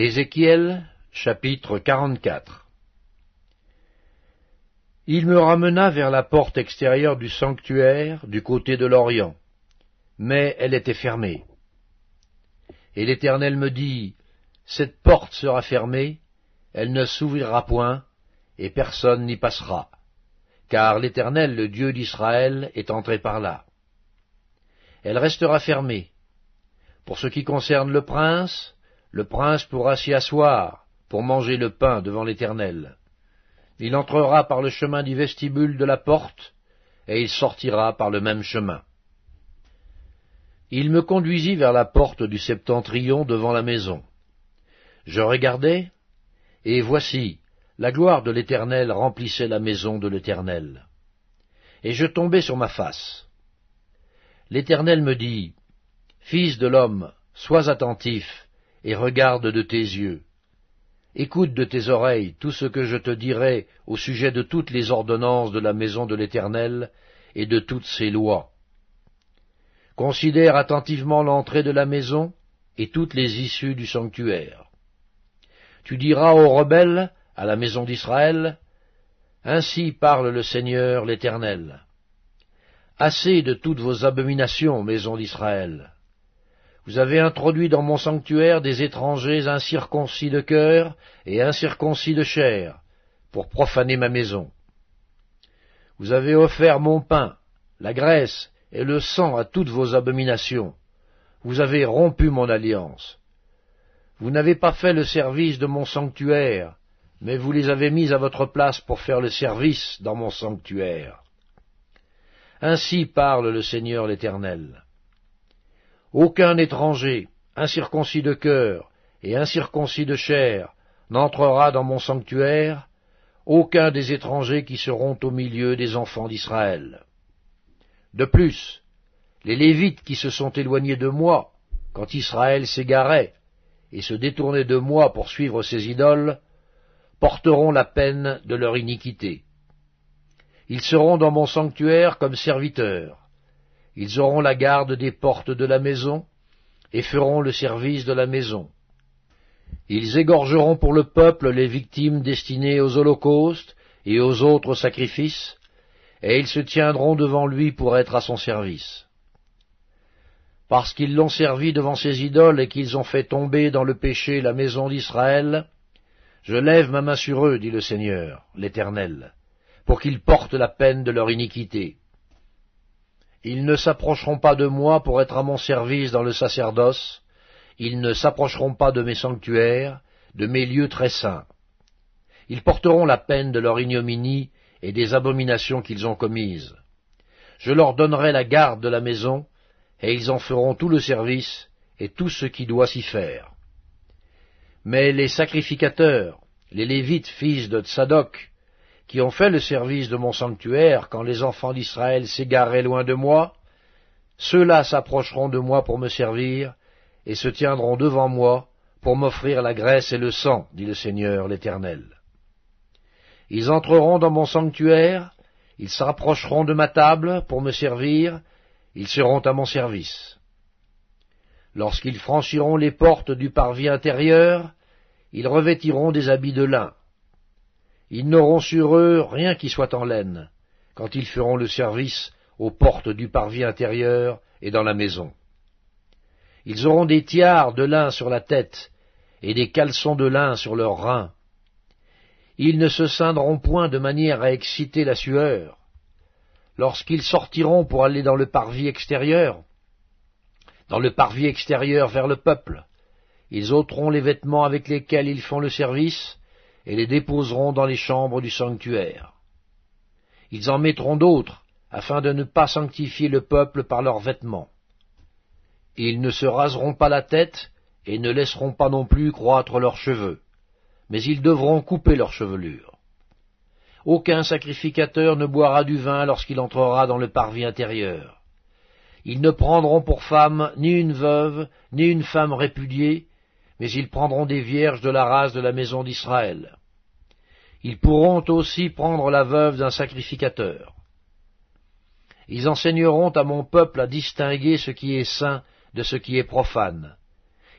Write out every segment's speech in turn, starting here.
Ézéchiel chapitre 44 Il me ramena vers la porte extérieure du sanctuaire du côté de l'Orient, mais elle était fermée. Et l'Éternel me dit, Cette porte sera fermée, elle ne s'ouvrira point, et personne n'y passera, car l'Éternel, le Dieu d'Israël, est entré par là. Elle restera fermée. Pour ce qui concerne le prince, le prince pourra s'y asseoir pour manger le pain devant l'Éternel. Il entrera par le chemin du vestibule de la porte, et il sortira par le même chemin. Il me conduisit vers la porte du septentrion devant la maison. Je regardai, et voici, la gloire de l'Éternel remplissait la maison de l'Éternel. Et je tombai sur ma face. L'Éternel me dit, Fils de l'homme, sois attentif, et regarde de tes yeux. Écoute de tes oreilles tout ce que je te dirai au sujet de toutes les ordonnances de la maison de l'Éternel et de toutes ses lois. Considère attentivement l'entrée de la maison et toutes les issues du sanctuaire. Tu diras aux rebelles, à la maison d'Israël, Ainsi parle le Seigneur l'Éternel. Assez de toutes vos abominations, maison d'Israël. Vous avez introduit dans mon sanctuaire des étrangers incirconcis de cœur et incirconcis de chair, pour profaner ma maison. Vous avez offert mon pain, la graisse et le sang à toutes vos abominations. Vous avez rompu mon alliance. Vous n'avez pas fait le service de mon sanctuaire, mais vous les avez mis à votre place pour faire le service dans mon sanctuaire. Ainsi parle le Seigneur l'Éternel. Aucun étranger, incirconcis de cœur et incirconcis de chair, n'entrera dans mon sanctuaire, aucun des étrangers qui seront au milieu des enfants d'Israël. De plus, les Lévites qui se sont éloignés de moi, quand Israël s'égarait, et se détournait de moi pour suivre ses idoles, porteront la peine de leur iniquité. Ils seront dans mon sanctuaire comme serviteurs, ils auront la garde des portes de la maison, et feront le service de la maison. Ils égorgeront pour le peuple les victimes destinées aux holocaustes et aux autres sacrifices, et ils se tiendront devant lui pour être à son service. Parce qu'ils l'ont servi devant ses idoles et qu'ils ont fait tomber dans le péché la maison d'Israël, je lève ma main sur eux, dit le Seigneur, l'Éternel, pour qu'ils portent la peine de leur iniquité. Ils ne s'approcheront pas de moi pour être à mon service dans le sacerdoce, ils ne s'approcheront pas de mes sanctuaires, de mes lieux très saints. Ils porteront la peine de leur ignominie et des abominations qu'ils ont commises. Je leur donnerai la garde de la maison, et ils en feront tout le service et tout ce qui doit s'y faire. Mais les sacrificateurs, les Lévites fils de Tsadok, qui ont fait le service de mon sanctuaire quand les enfants d'Israël s'égaraient loin de moi, ceux-là s'approcheront de moi pour me servir, et se tiendront devant moi pour m'offrir la graisse et le sang, dit le Seigneur l'Éternel. Ils entreront dans mon sanctuaire, ils s'approcheront de ma table pour me servir, ils seront à mon service. Lorsqu'ils franchiront les portes du parvis intérieur, ils revêtiront des habits de lin, ils n'auront sur eux rien qui soit en laine, quand ils feront le service aux portes du parvis intérieur et dans la maison. Ils auront des tiares de lin sur la tête, et des caleçons de lin sur leurs reins. Ils ne se ceindront point de manière à exciter la sueur. Lorsqu'ils sortiront pour aller dans le parvis extérieur, dans le parvis extérieur vers le peuple, ils ôteront les vêtements avec lesquels ils font le service, et les déposeront dans les chambres du sanctuaire. Ils en mettront d'autres, afin de ne pas sanctifier le peuple par leurs vêtements. Ils ne se raseront pas la tête, et ne laisseront pas non plus croître leurs cheveux, mais ils devront couper leurs chevelures. Aucun sacrificateur ne boira du vin lorsqu'il entrera dans le parvis intérieur. Ils ne prendront pour femme ni une veuve, ni une femme répudiée, mais ils prendront des vierges de la race de la maison d'Israël. Ils pourront aussi prendre la veuve d'un sacrificateur. Ils enseigneront à mon peuple à distinguer ce qui est saint de ce qui est profane.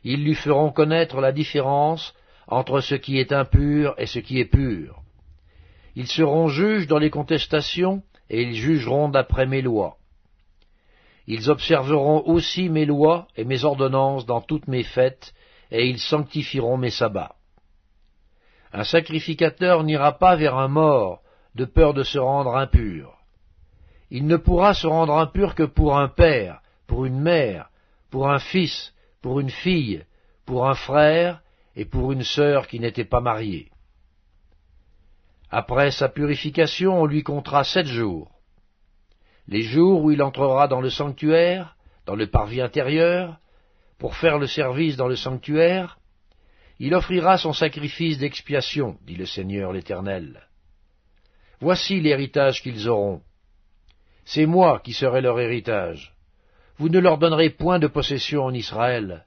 Ils lui feront connaître la différence entre ce qui est impur et ce qui est pur. Ils seront juges dans les contestations, et ils jugeront d'après mes lois. Ils observeront aussi mes lois et mes ordonnances dans toutes mes fêtes, et ils sanctifieront mes sabbats. Un sacrificateur n'ira pas vers un mort, de peur de se rendre impur. Il ne pourra se rendre impur que pour un père, pour une mère, pour un fils, pour une fille, pour un frère et pour une sœur qui n'était pas mariée. Après sa purification, on lui comptera sept jours. Les jours où il entrera dans le sanctuaire, dans le parvis intérieur, pour faire le service dans le sanctuaire, il offrira son sacrifice d'expiation, dit le Seigneur l'Éternel. Voici l'héritage qu'ils auront. C'est moi qui serai leur héritage. Vous ne leur donnerez point de possession en Israël.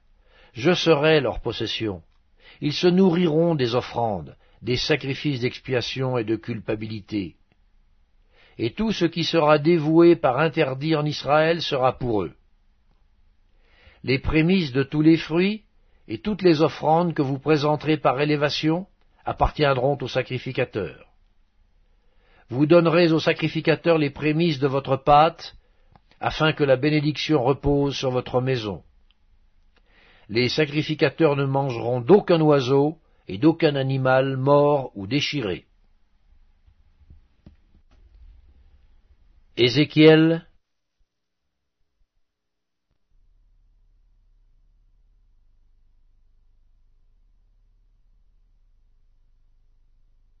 Je serai leur possession. Ils se nourriront des offrandes, des sacrifices d'expiation et de culpabilité. Et tout ce qui sera dévoué par interdit en Israël sera pour eux. Les prémices de tous les fruits et toutes les offrandes que vous présenterez par élévation appartiendront au sacrificateur. Vous donnerez au sacrificateur les prémices de votre pâte, afin que la bénédiction repose sur votre maison. Les sacrificateurs ne mangeront d'aucun oiseau, et d'aucun animal mort ou déchiré.